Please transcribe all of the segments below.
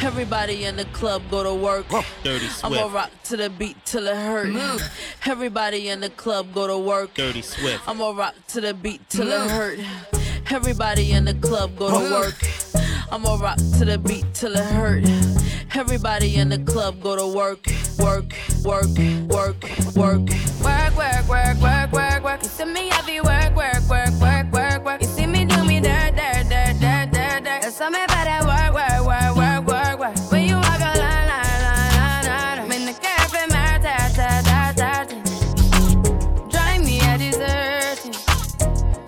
Everybody in the club go to work. Dirty Swift. I'ma rock to the beat till it hurt. Everybody in the club go to work. Dirty Swift. I'ma rock to the beat till it hurt. Everybody in the club go to work. I'ma rock to the beat till it hurt. Everybody in the club go to work, work, work, work, work. Work, work, work, work, work, work. You see me heavy work, work, work, work, work, work. You see me do me dirt, dirt, dirt, dirt, dirt, dirt. There's something about that work, work, work, work, work, work. When you walk a line, line, line, line, line, line. Men det kaffe med ta, ta, ta, ta, ta. Drive me a dessert.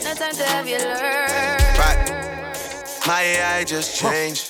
No time to have you learn. Right. My AI just changed.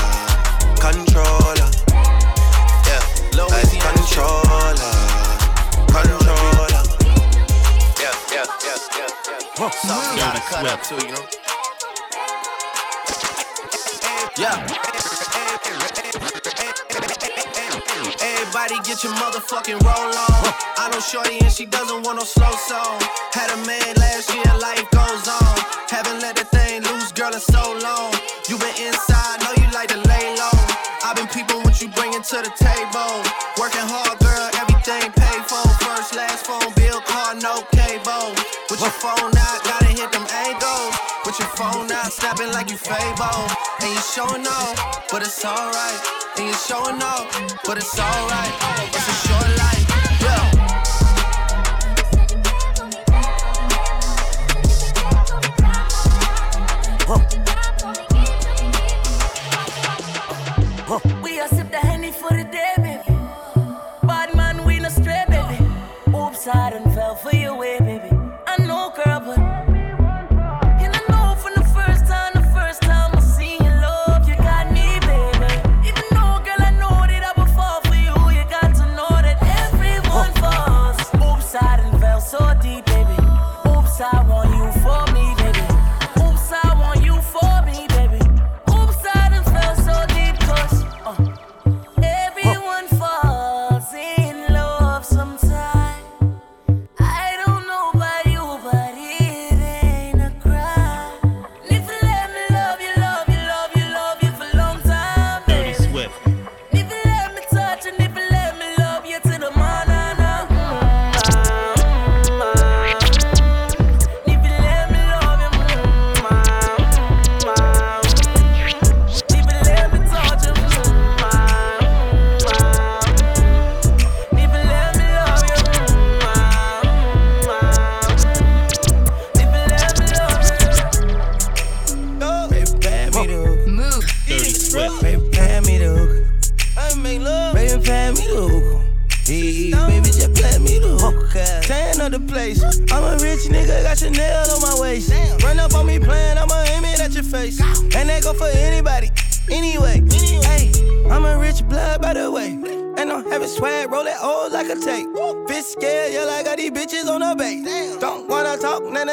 controller. Yeah, like controller, controller. Yeah, yeah, yeah, yeah, yeah. Something gotta cut up Swift. too, you know. Yeah. Everybody get your motherfucking roll on. I know Shorty and she doesn't want no slow song. Had a man last year, life goes on. Haven't let the thing loose, girl, in so long. You been inside, know you like to lay low. Been peeping what you bringing to the table. Working hard, girl, everything paid for. First, last phone bill, car, no cable. With your phone out, gotta hit them angles. With your phone out, snapping like you Fable. And you showing off, but it's alright. And you showing off, but it's alright. It's a short life, yeah.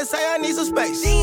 Say I need some space.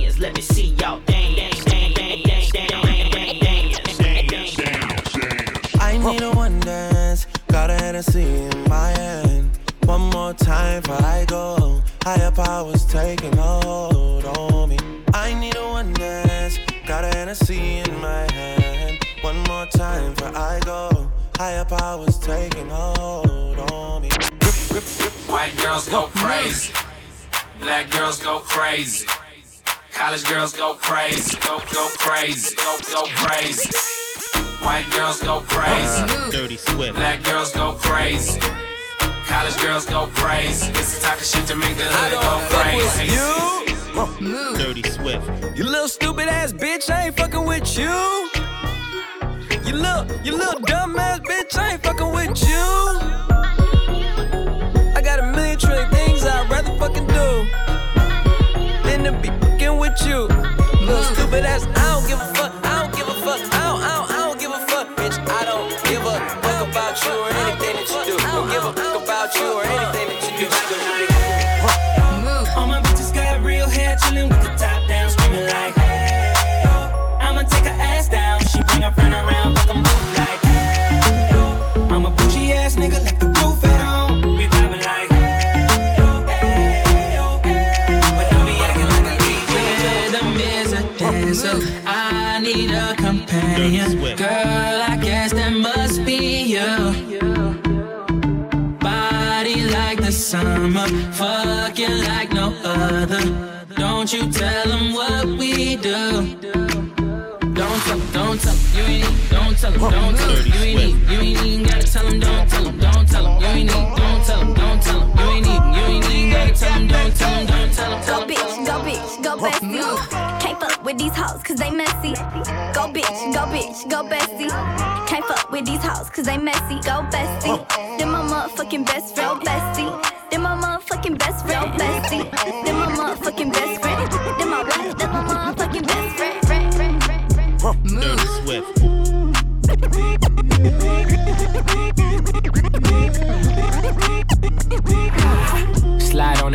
hands. Let me see y'all dance. I need a one dance. Got a Hennessy in my hand. One more time before I go. Higher powers taking a hold on me. I need a one dance. Got a Hennessy in my hand. One more time before I go. Higher powers taking a hold on me. White girls go crazy. Black girls go crazy. College girls go crazy, go go crazy, go go crazy. White girls go crazy, Dirty Swift. Black girls go crazy. College girls go crazy. It's the type of shit to make the hood go crazy. You. Dirty Swift. You little stupid ass bitch, I ain't fucking with you. You little, you little dumb ass bitch, I ain't fucking with you. you. Little stupid ass, I don't give a saying, Swift. Girl, I guess that must be you. Body like the summer, fucking like no other. Don't you tell them what we do. Don't tell them, don't tell them, you ain't, don't tell them, don't tell them, you ain't, need, you ain't even gotta tell them, don't tell them, don't tell them, you ain't, need, don't tell them, don't tell them, you ain't, need, you ain't even gotta tell them, don't tell them, don't tell them. Go bitch, go bitch, go back, you with these hoes cause they messy. Go bitch, go bitch, go bestie. Can't fuck with these hoes cause they messy. Go bestie. Then my motherfucking best friend, bestie. Then my motherfucking best friend, bestie. Then my motherfucking best friend.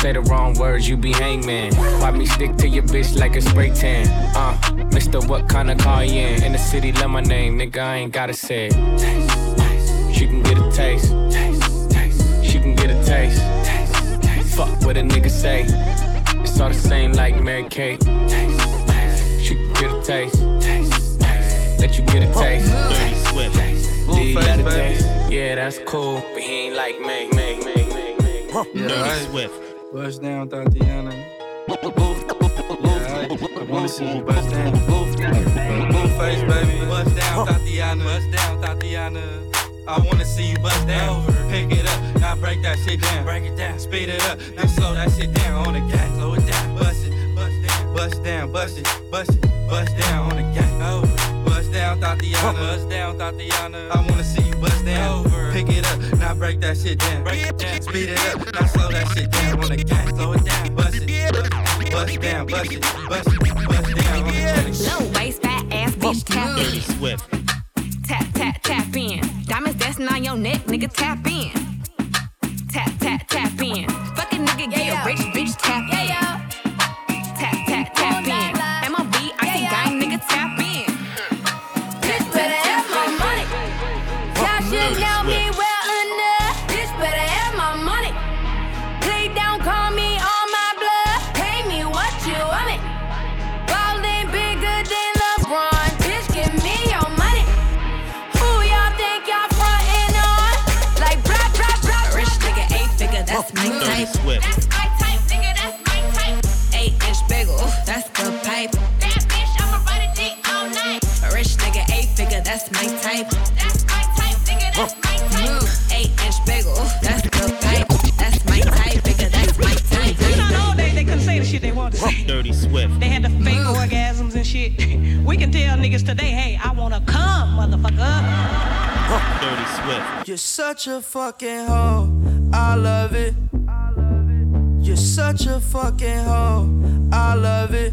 Say the wrong words, you be hangman. Why me stick to your bitch like a spray tan? Uh, Mister, what kind of car you in? In the city, love my name, nigga, I ain't gotta say it. Taste, taste. She can get a taste. taste, taste. She can get a taste. taste, taste. Fuck what a nigga say. It's all the same like Mary Kate. Taste, taste. She can get a taste. taste, taste. Let you get a taste. Dirty Swift. Do got a taste? Yeah, that's cool, but he ain't like me. me, me, me. Dirty. Swift. Bust down, Tatiana. Yeah, I, wanna see you bust down. Blue face, baby. Bust down, Tatiana. Bust down, Tatiana. I wanna see you bust down. Pick it up, now break that shit down. Break it down, speed it up, now slow that shit down on the gas. Slow it down, bust it, bust down, bust down, bust it, bust it, bust down on the gas. Over. Bust down, Tatiana. Bust down, Tatiana. I wanna see you bust down. Over. Pick it up, now break that shit down. Break it down, speed it up, now slow that shit down on the gas. Slow it down, bust it, bust down, bust it, bust it, bust down on the gas. Low waist, fat ass bitch, tap in. Swift. Tap, tap, tap in. Diamonds dancing on your neck, nigga, tap in. Tap, tap, tap in. Fuck niggas today, hey, I wanna come, motherfucker. Dirty Swift. You're such a fucking hoe. I love it. You're such a fucking hoe. I love it.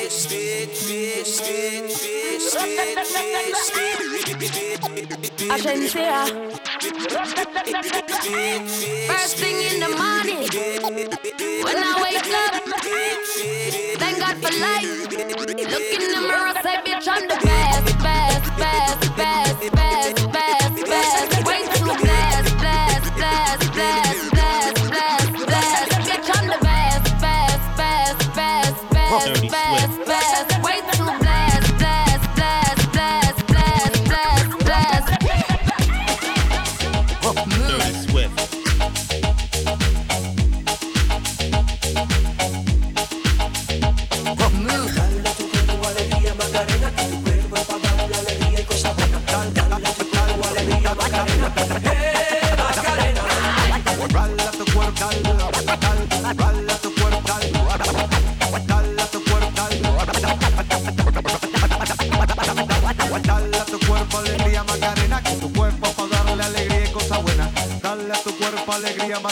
Agencia. First thing in the morning, when I wake up, thank God for life. Look in the mirror, say, bitch, I'm the best, best, best, best,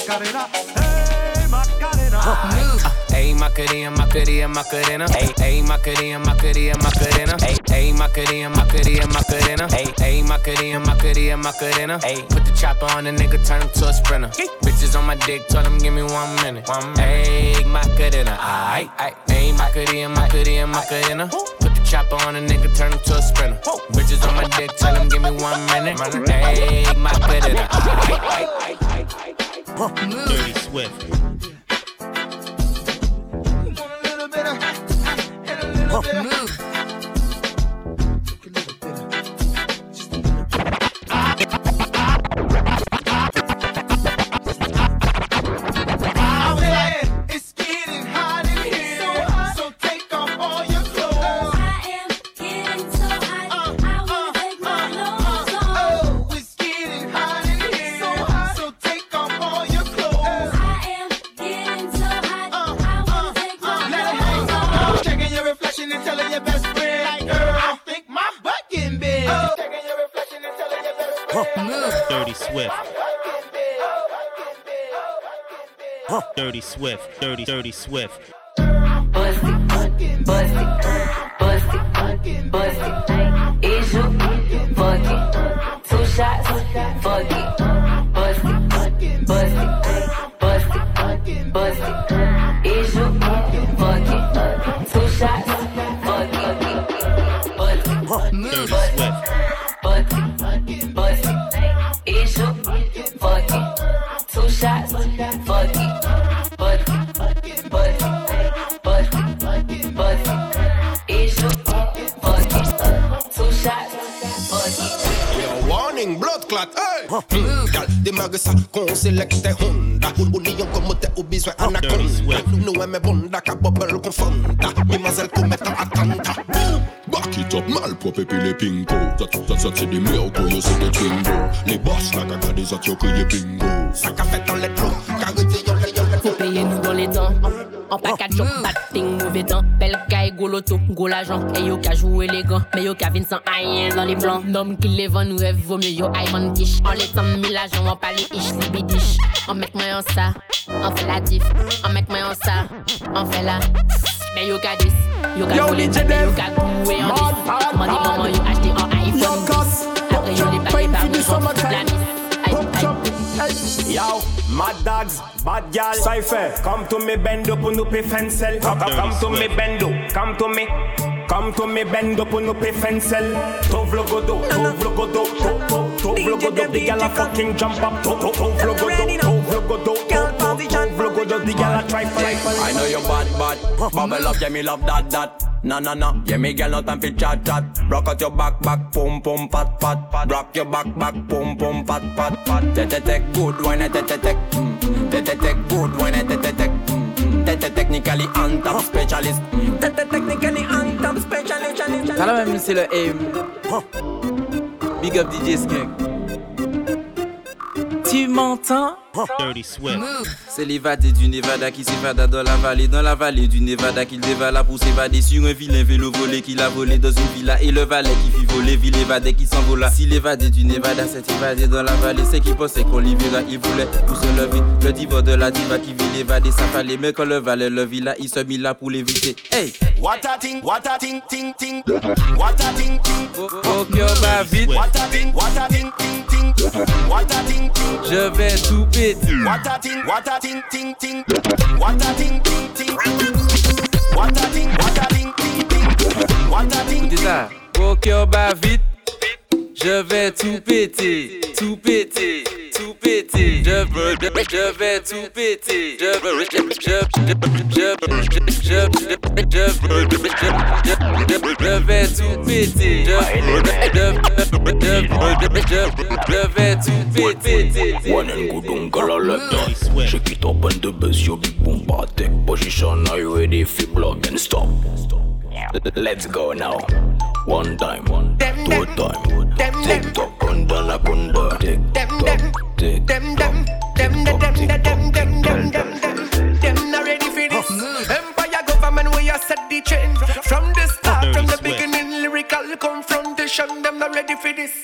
Macarena, hey Macarena. Ayy, Macarena, Macarena, Macarena. Ayy, ayy, Macarena, Macarena, Macarena. Ayy, ayy, Macarena, Macarena, Macarena. Ayy, ayy, Macarena, Macarena, Macarena. Ayy, put the chopper on the nigga, turn him to a sprinter. Bitches on my dick, tell him give me one minute. One minute. Ayy, Macarena, aight, aight. Ayy, Macarena, Macarena, Macarena. Put the chopper on the nigga, turn him to a sprinter. Bitches on my dick, tell him give me one minute. Ayy, Macarena, aight, aight, Dirty Swift. Move. Swift, Dirty Dirty Swift. sa kon selekte Honda. O ni yon komote ou bizwe anakonda Nou eme bonda ka bobel kon fonda Mimazel kometa atanta Back it up malprop epi le pinko Zat se di miyoko yo se de twingo Li boss la kaka de zat yo kriye bingo. Sa ka fet an letro, ka rete yon En package, shop, batting, mauvais temps. Belle caille, gros loto, gros l'argent. Et yo ka joué élégant, mais yo ka vin sans rien dans les blancs. Nom qui les vend, nous rêve, vaut mieux yo van quiche. En les temps, mille agents, on parle ish, libidish. On met moi en ça, on fait la diff. On met moi en ça, on fait la. Mais yo ka dis, yo ka joué, yo ka coué en dis. Money, maman, yo acheté en iPhone 10. Après yo les paquets par miss. Yo, mad dogs, bad gal, cypher. Come to me bend up on up fencel. Come, come, come to me bend up, come to me. Come to me bend up on up fencel. Tov logodo, tov logodo, tov, tov, tov logodo. The gal a fucking jump up. Tov, tov, tov logodo, tov logodo, tov, tov, tov logodo. The gal a try fight. I know you bad, bad. Bubble up, yeah, me love that, that. Na na na, yeah, me girl no time for chat chat. Rock out your back, back, pum pum pat pat pat. Rock your back, back, pum pum pat pat pat. Te te te good wine, te te te. mm. Te te te good wine, te te te. mm. Te te technically on top specialist. Te te technically on top specialist. T'as la même, c'est le aim. Big up DJ Skunk. Tu m'entends? Dirty Swift. C'est l'évadé du Nevada qui s'évada dans la vallée, dans la vallée du Nevada qu'il dévala pour s'évader sur un vilain vélo volé qu'il a volé dans une villa et le valet qui fit voler, ville évadé qui s'envola. Si l'évadé du Nevada s'est évadé dans la vallée, c'est qu'il pensait qu'on l'y verra, il voulait pour se lever. Le diva de la diva qui vit l'évadé, ça fallait, mais quand le valet le vit là, il se mit là pour l'éviter. Hey! What a thing, what a thing, ting ting What a thing, ting que va vite, What a thing, what a thing, ting ting What a thing, ting je vais tout péter. What a thing, what a thing, ting ting What a thing, ting ting What a thing, what a thing, ting ting What a thing, ça. Faut que va vite, je vais tout péter, tout péter, péter. Je veux, je, vais tout péter. Je veux, je, je, vais tout péter. Je vais tout péter. One good on color like that Shake it up and the bass, yo big boom take Position, are you ready for block and stop? Let's go now One time, two time Tick tock, kunda na kunda Tick tock, tick Them, them, them, them, them, them, them, them, them, them, them, them not ready for this. Empire government we you set the trend. From the start, from the beginning, lyrical confrontation. Them not ready for this.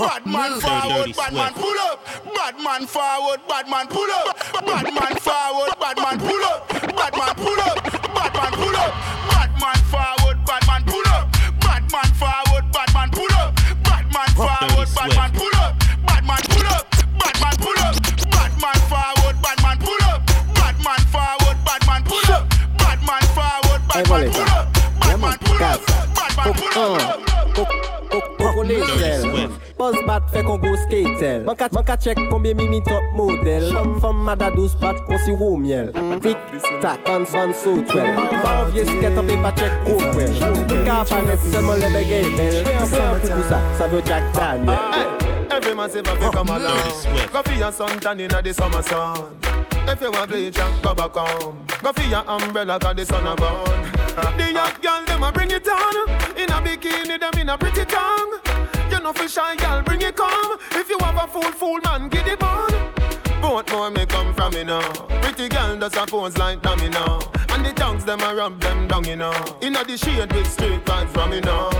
Bad man forward, bad man pull up. Bad man forward, bad man pull up. Bad man forward, bad man pull up. tel Man ka chek konbyen mi top model. Fom mada 12 pat kon si wou miel. Vik tak an san sou twel Ba an vie sket an pe pa chek kou kwel Mwen ka apanet seman le bege bel San pou pou sa, sa ve Jack Daniel. Every man say vape come along Go fi your sun tan inna the summer sun If you want play jump, go back home Go fi your umbrella cause the sun a burn The young girl, them a bring it on. In a bikini, them in a pretty tongue. You know for shy girl, bring it come. If you have a fool, fool man, get it on. Both more may come from me now. Pretty girl does a pose like dummy now. And the tongues them I rub them down, you know. In the shade with straight vibes from me now.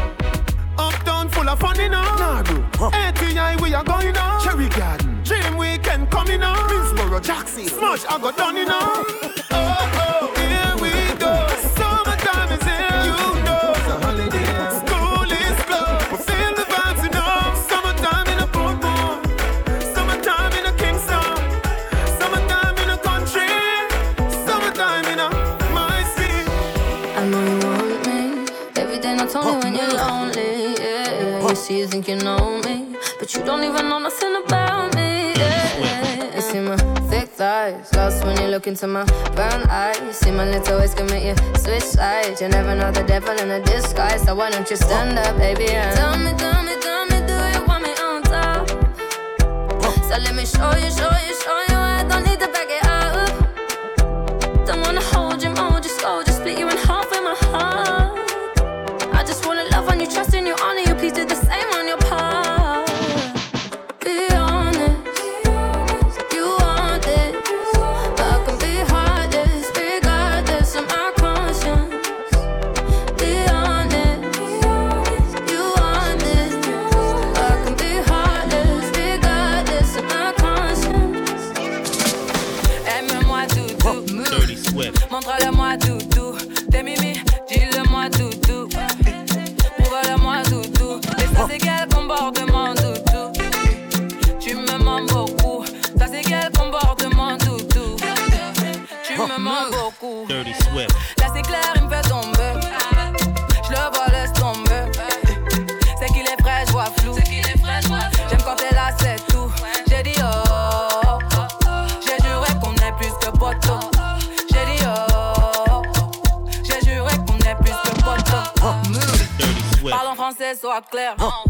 Uptown full of fun, you know. Nah, ATI, we are going now. Cherry Garden. Dream Weekend coming now. Miss Jackson. Smash, I got done, you know. oh, oh. you think you know me, but you don't even know nothing about me. Yeah. You see my thick thighs, lost when you look into my brown eyes. You see my little ways commit you switch sides. You never know the devil in a disguise, so why don't you stand up, baby? And tell me, tell me, tell me, do you want me on top? So let me show you, show you, show you, I don't need the back. Oh. Uh.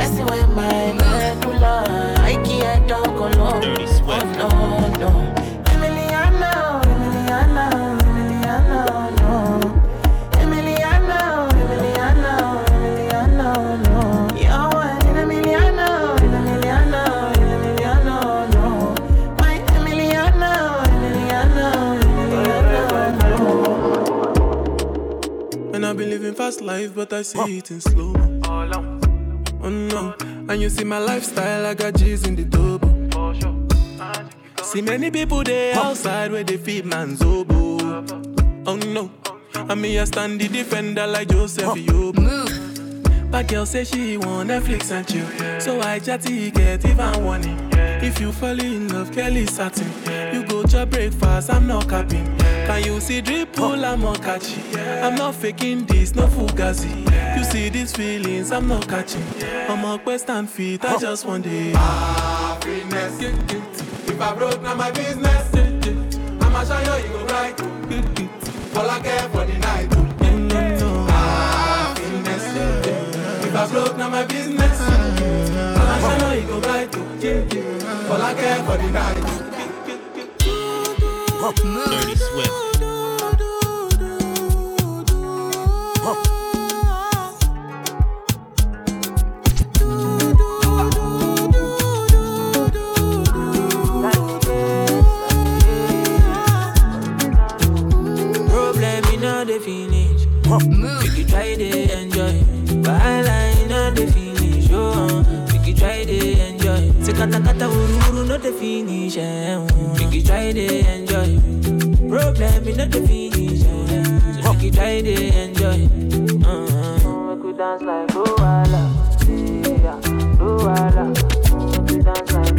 Yeah, messing with my medulla. I can't talk alone. Dirty Swift. Oh, no, no. Emiliano, Emiliano, Emiliano, no. Emiliano, Emiliano, Emiliano, no. You're one in a Emiliano, in Emiliano, in Emiliano, no. My Emiliano, Emiliano, Emiliano, no. And I've been living fast life, but I see it in slow. And you see my lifestyle, I got G's in the double. See many people there outside where they feed man's oboe. Oh no, and me I stand the defender like Joseph Yobo. But girl say she want Netflix and chill, so I chatty get even warning. If you fall in love, Kelly satin. You go to breakfast, I'm not capping. Can you see drip pull, I'm not catching. I'm not faking this, no fugazi. You see these feelings, I'm not catching. I'm a and feet, I just want it. Happiness. If I broke, now my business. I'ma show you, you go right. All I care for the night. Broke, now my business. I'ma show you, you go right. All I care for the night. Dirty Swift. Kata kata uru uru no the finish. Eh. Make try to enjoy. Problem all the finish. Eh. So try to enjoy. Uh-huh. Make we dance like Luala. Yeah, Luala. Make we dance like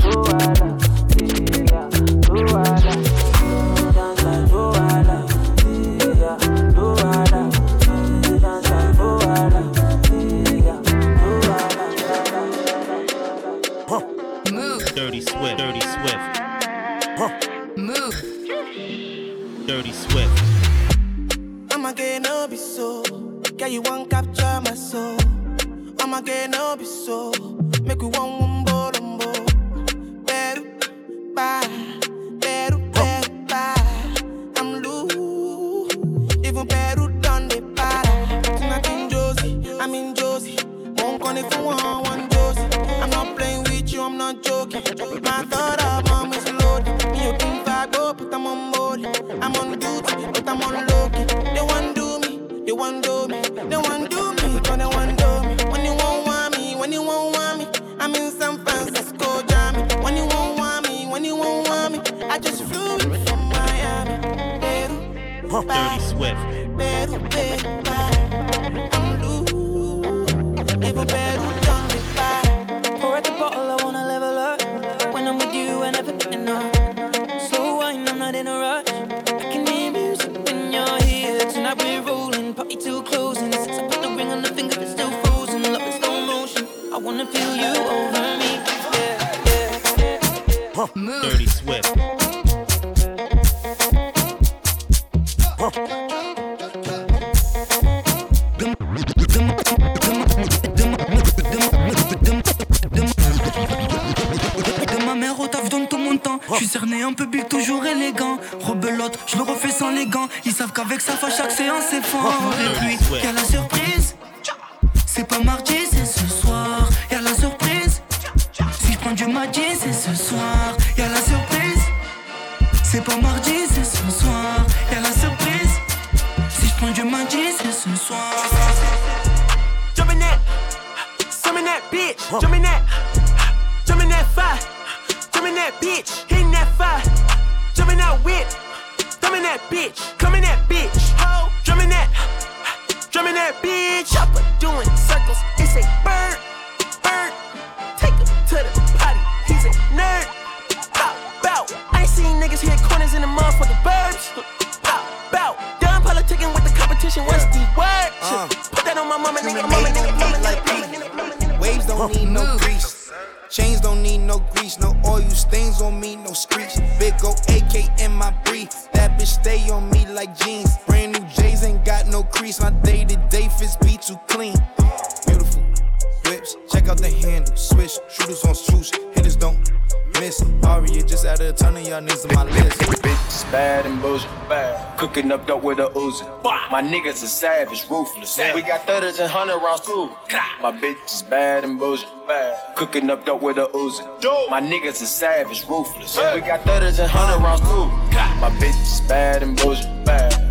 you won't capture my soul. I'ma get no be so. Make we one one bo bo. Better, bye. Better, better, bye. I'm loose. Even better done the para. Tonight in Josie, I'm in Josie. Won't call if you want one Josie. I'm not playing with you, I'm not joking. My dope with a Uzi. My niggas are savage, ruthless. We got thudders and hundred rounds too. My bitch is bad and bullshit, bad. Cooking up dope with a Uzi. My niggas are savage, ruthless. We got thudders and hundred rounds too. My bitch is bad and bullshit.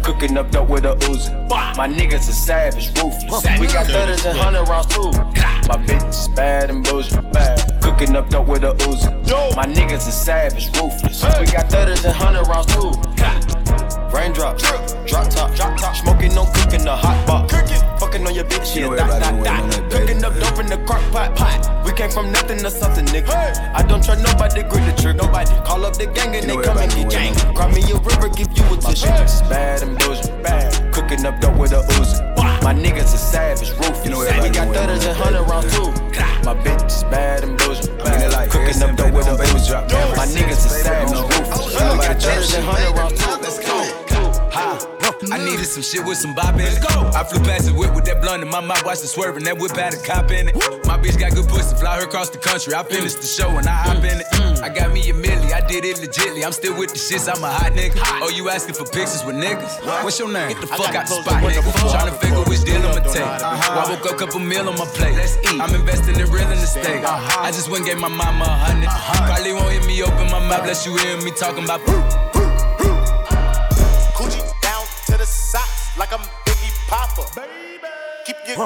Cooking up dope with a Uzi. My niggas are savage, ruthless. We got thudders and hundred rounds too. My bitch is bad and bullshit. Cooking up dope with a Uzi. My niggas are savage, ruthless. We got thudders and hundred rounds too. Raindrops, drop top, drop top, smoking on cooking the hot box. Fucking on your bitch, yeah, dot, dot, dot. Cooking up dope in the crock pot, pot. We came from nothing to something, nigga. I don't trust nobody, grip the trigger. Nobody call up the gang and they come and get gang. Cry me a river, give you a tissue. Bad and bullshit, bad. Cooking up dope with a Uzi. My niggas are savage, ruthless. You know we got thudders and hundred rounds too. My bitch is bad and bullshit, bad. Like up with a baby drop. My niggas is sitting on roof. Nobody drop shit, 100 rounds. Let's go. I needed some shit with some bop in it. Go. I flew past the whip with that blunt in my mouth, watched it swerving. That whip had a cop in it. My bitch got good pussy, fly her across the country. I finished the show and I hop in it. Mm. I got me a milli, I did it legitly. I'm still with the shits, I'm a hot nigga. Oh, you asking for pictures with niggas? What's your name? Get the fuck out the spot, nigga. Trying to figure which deal I'ma take. Uh-huh. Well, I woke up, couple meal on my plate. Let's eat. I'm investing in real estate. Uh-huh. I just went and gave my mama a hundred. Uh-huh. Probably won't hear me open my mouth, unless you hear me talking about.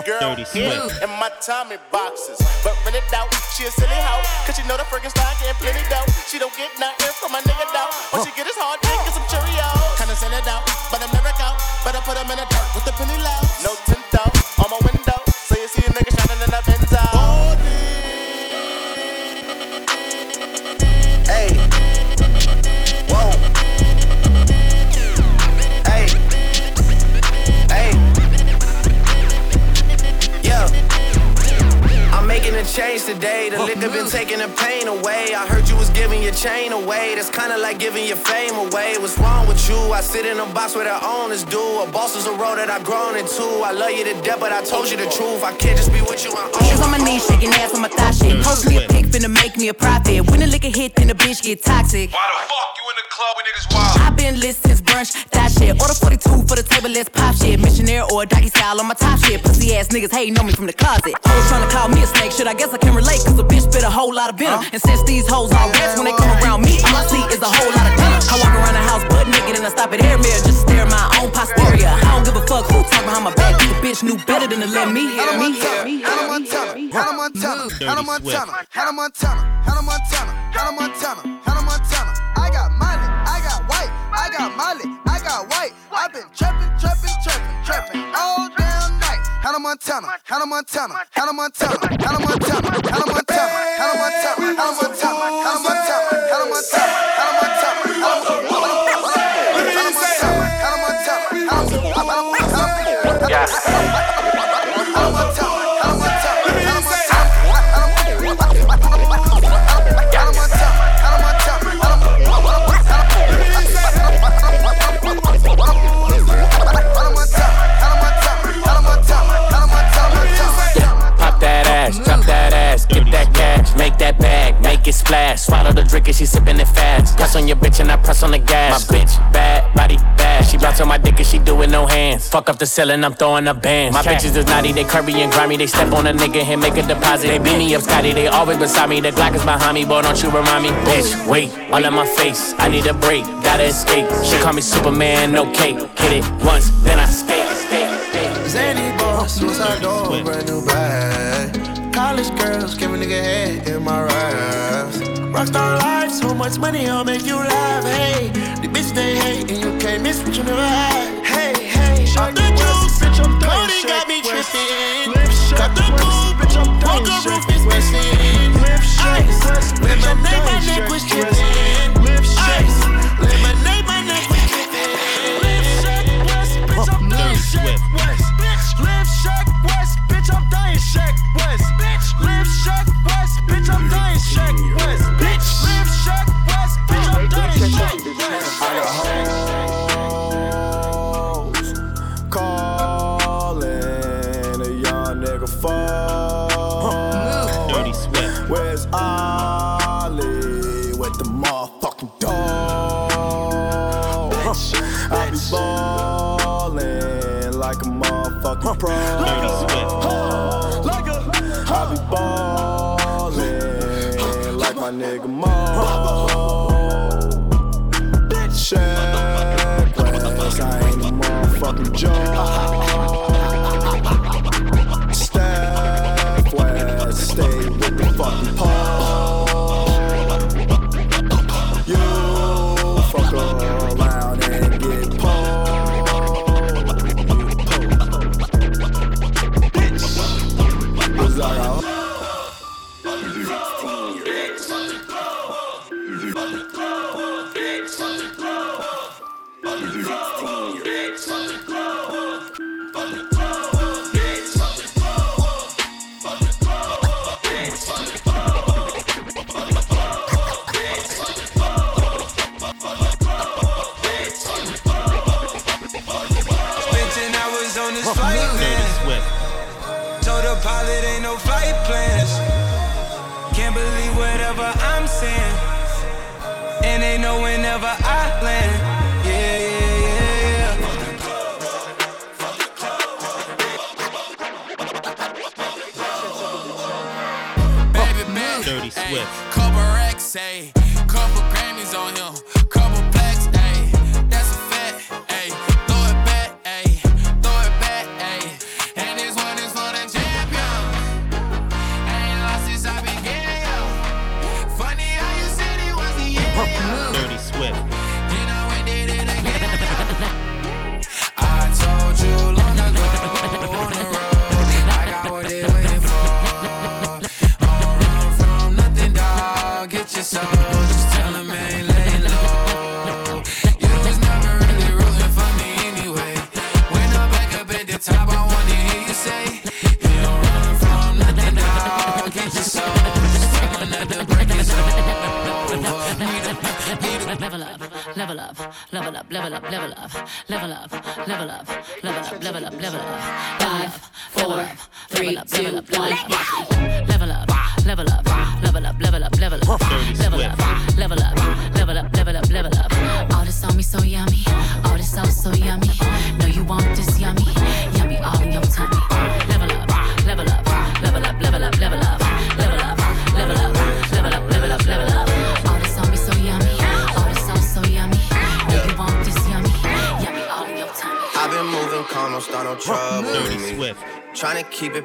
Keep your girl in my Tommy boxes. But rent it out, she a silly hoe. Cause she know the Frankenstein getting plenty dough. She don't get nothing from my nigga though. What she get is hard dick and some Cheerios. Kinda send it out, but I'm never out. Better put them in the dirt with the penny low. No tint out on my window. So you see a nigga making a change today. The liquor been taking the pain away. I heard you was giving your chain away. That's kinda like giving your fame away. What's wrong with you? I sit in a box where the owners do. A boss is a role that I've grown into. I love you to death, but I told you the truth. I can't just be with you. I own Shoes on my knees, shaking ass on my thigh shit. Post me a pic, finna make me a profit. When the liquor hit, then the bitch get toxic. Why the fuck you in the club when niggas wild? i been lit since brunch, that shit. Order 42 for the table, let's pop shit. Missionaire or doggy style on my top shit. Pussy ass niggas hating on me from the closet. Hoes trying to call me a snake, should I guess I can relate, cause a bitch spit a whole lot of venom. And since these hoes all rats, when they come around me, all I see is a whole lot of denim. I walk around the house butt naked and I stop at air mirror just to stare at my own posterior. I don't give a fuck who talk behind my back, the bitch knew better than to let me hear me. Hannah Montana, Hannah Montana, Hannah Montana, Hannah Montana, Hannah Montana, Hannah Montana, Hannah Montana. I got Miley, I got white, I got Miley, I got white. I've been trapping, trapping, trapping, trapping all damn night. Hannah Montana, Hannah Montana, Hannah Montana, Hannah Montana, swallow the drink and she sipping it fast. Press on your bitch and I press on the gas. My bitch, bad, body, bad. She bounce on my dick and she do it no hands. Fuck up the ceiling, I'm throwing a band. My bitches is naughty, they curvy and grimy. They step on a nigga and make a deposit. They beat me up, Scotty, they always beside me. The Glock is behind me, boy, don't you remind me. Bitch, wait, all in my face. I need a break, gotta escape. She call me Superman, no cape. Hit it once, then I skate. Zany boss, suicide door, brand new bag. College girls, give a nigga head in my raps. Rockstar life, so much money, I'll make you laugh. Hey, the bitch they hate, and you can't miss what you never had. Hey, hey, off the juice, bitch, I'm Cody got me tripping. Got the coupe, bitch, I'm Walk the roof is missing. Ice, lemonade, my neck was dripping. With the motherfucking dog? I be ballin' like a motherfucking pro. Dirty Swift. I be ballin' like my nigga Mo. Check I ain't a motherfucking joke.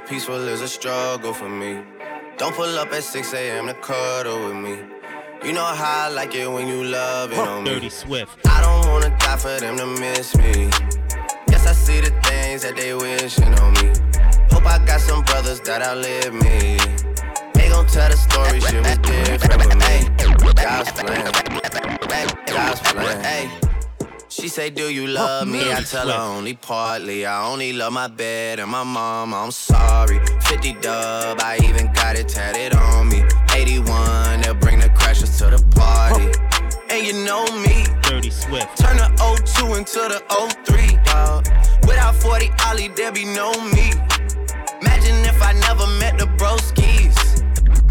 Peaceful is a struggle for me. Don't pull up at 6 a.m. to cuddle with me. You know how I like it when you love it on me. Dirty Swift. I don't wanna die for them to miss me. Yes, I see the things that they wishing on me. Hope I got some brothers that outlive me. They gon' tell the story, shit was different with me. God's plan. God's plan. Hey. She say, Do you love me? I tell her only partly. I only love my bed and my mom. I'm sorry. 50 dub, I even got it tatted on me. 81, they'll bring the crashers to the party. And you know me. Dirty Swift. Turn the 02 into the 03, dawg. Without 40 Ollie, there be no me. Imagine if I never met the broskies.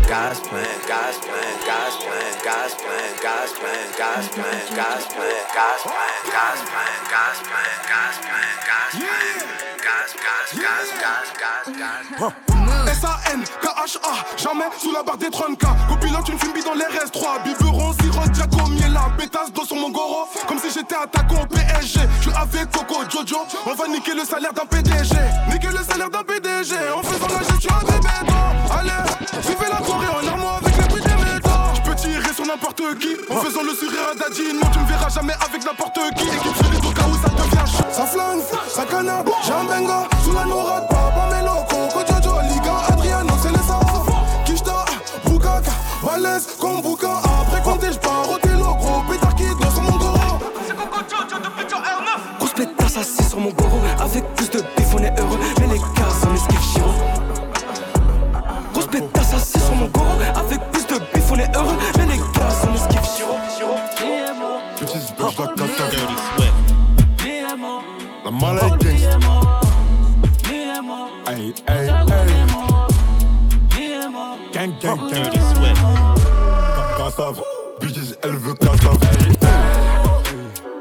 God God's plan, God's plan, God's plan, God's plan, God's plan, God's plan, God's plan, God's plan, God's plan, God's plan, God's plan, God's plan, God's, God's, God's, God's, God's, God's. S-A-N, K-H-A, jamais sous la barre des 30K. Copilote une fumée dans les RS3. Biberon, sirop, Jaco, Miela. Pétasse dos sur mon goro, comme si j'étais attaquant au PSG. Je suis avec Coco, Jojo. On va niquer le salaire d'un PDG. Niquer le salaire d'un PDG en faisant la gestion des bétons. Allez, vivez la soirée en armoire avec les prix des métaux. Je peux tirer sur n'importe qui en faisant le sourire à Daddy. Non, tu me verras jamais avec n'importe qui. Équipe solide au cas où ça devient chaud. Ça flingue, ça canard, j'ai un benga. Sous la nourade, papa, mes locaux. Coco, Jojo, Liga, Adriano, c'est les sens. Kishta, Bukaka, Balèze, comme Bouka. Après compter, j'pars au télo, gros pétard qui danse sur mon goro. Grosse pétasse assis sur mon goro sur mon goro Avec plus de bif on est heureux. Mais les gars on esquive chiro Bitches push like a Dirty Swift. La malade gangsta. Hey, hey, hey. Gang, gang, gang. Cassave, bitches, elle veut cassave.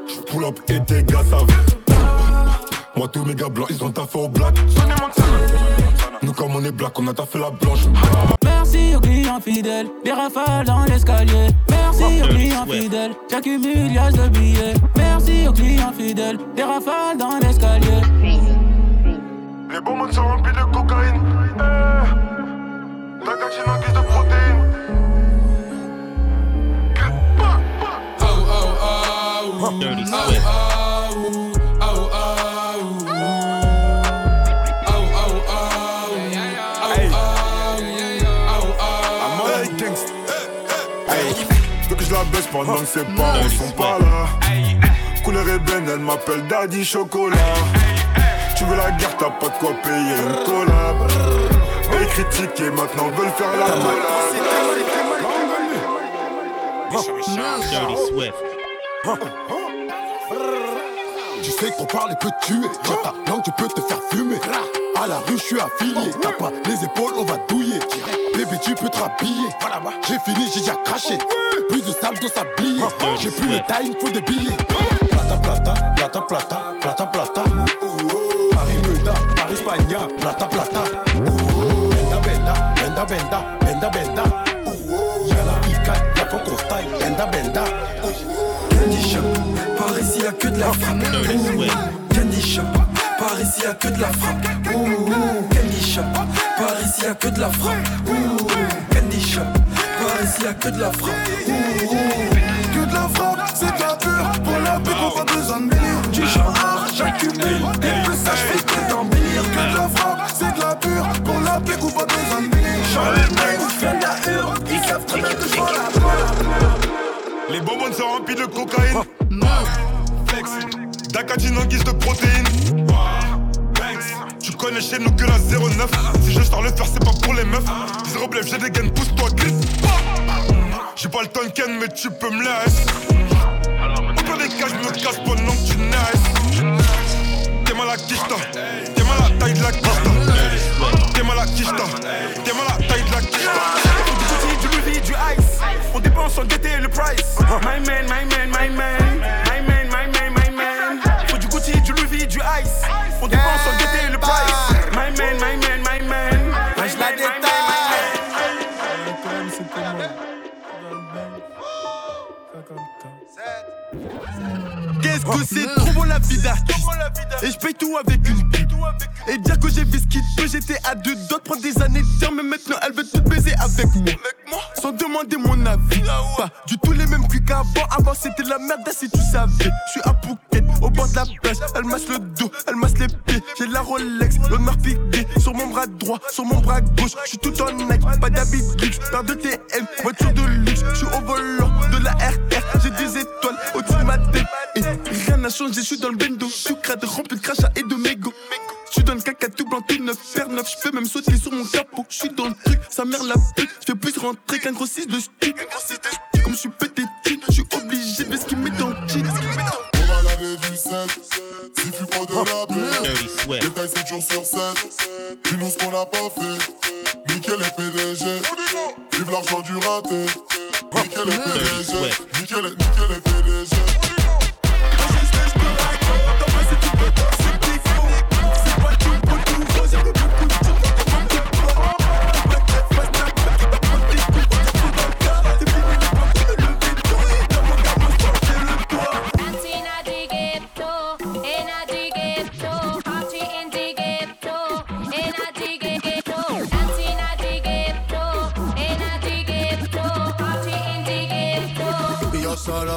J'pull up et tes gars savent. Moi, tous mes gars blancs, ils ont taffé au black. Nous, comme on est black, on a taffé la blanche. Merci aux clients fidèles, des rafales dans l'escalier. Merci aux clients fidèles, j'accumule yas de billets. Merci aux clients fidèles, des rafales dans l'escalier. Les bonbons sont remplis de cocaïne. Eh, ta gatine en guise de protéines. Dirty. Je la baisse pendant que ses parents sont pas là. Couleur ébène, elle m'appelle Daddy Chocolat. Tu veux la guerre, t'as pas de quoi payer une collab. Et critiquer maintenant veulent faire la Dirty Swift. Sais qu'on parle et peut tuer. Quand ta langue, tu peux te faire fumer. À la rue, je suis affilié. T'as pas les épaules, on va douiller. Bébé, tu peux te rhabiller. J'ai fini, j'ai déjà craché. Plus de sable dans s'habiller. J'ai plus le time, faut des billets. Plata, plata, plata, plata, plata, plata. Paris Muda, Paris Spagna, plata, plata. Benda, benda, benda, benda, benda, benda. Y'a la pica, y'a Fonco style, benda, benda. Que de la frappe Ouh. Candy shop, par ici y'a que de la frappe Ouh. Candy shop, par ici y'a que de la frappe Ouh. Candy shop, par ici y'a que de la frappe Ouh. Que de la frappe, c'est de la pure. Pour la paix, on pas besoin de mêler. Du genre art, j'accumule. Et que ça, je fais que d'embellir. Que de la frappe, c'est de la pure. Pour la paix, on pas besoin de mêler. Genre le mec, on fait de la hure. Ils savent très bien que la Les bonbons sont remplis de cocaïne. Flex. D'acatine en guise de protéines. Tu connais chez nous que la 09. Si je sors le faire, c'est pas pour les meufs. Zéro blef, j'ai des gaines, pousse-toi, glisse. J'ai pas le Tonken, mais tu peux me laisser. On peut des cas, je me casse pendant que tu naisses. T'es mal à kista, t'es mal à taille de la kista. T'es mal à kista, t'es mal à taille de la kista. Du Louis, du ice. On dépense sans guetter le price. My man, my man, my man. Ice. On dépense sans guetter le price. My man, my man, my man. My Je la man, Qu'est-ce que c'est? Trop bon la vie d'artiste. Et je paye tout avec une pipe. Et dire que j'ai vu ce qu'il peut J'étais à deux. De prendre des années de dire Mais maintenant elle veut tout baiser avec moi Sans demander mon avis. Pas du tout les mêmes cuits qu'avant. Avant c'était la merde si tu savais. Je suis à Phuket au bord de la plage. Elle masse le dos, elle masse les pieds. J'ai la Rolex, l'honneur piqué Sur mon bras droit, sur mon bras gauche. Je suis tout en Nike, pas d'habit luxe. Paire de TM, voiture de luxe. Je suis au volant de la RR J'ai des étoiles au-dessus de ma tête. Et rien n'a changé, je suis dans le bendo. Sucrade rempli de crachat et de mégots J'suis dans le caca tout blanc, tout neuf, faire neuf. Même sauter sur mon capot. J'suis dans le truc, sa mère la pute. J'fais plus rentrer qu'un grossiste de stu. Comme j'suis pété je j'suis obligé de ce qu'il met dans le jean. On va l'avait vu 7, si fut pas de la blé. Détail 7 jours sur 7, dis-nous ce qu'on a pas fait. Nickel est PDG, vive l'argent du raté. Nickel est PDG, nickel est, nickel est PDG.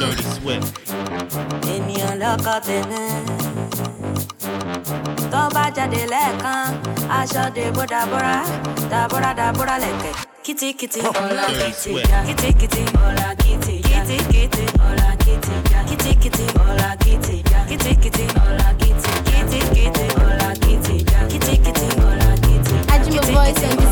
Dirty Swift sing your voice and.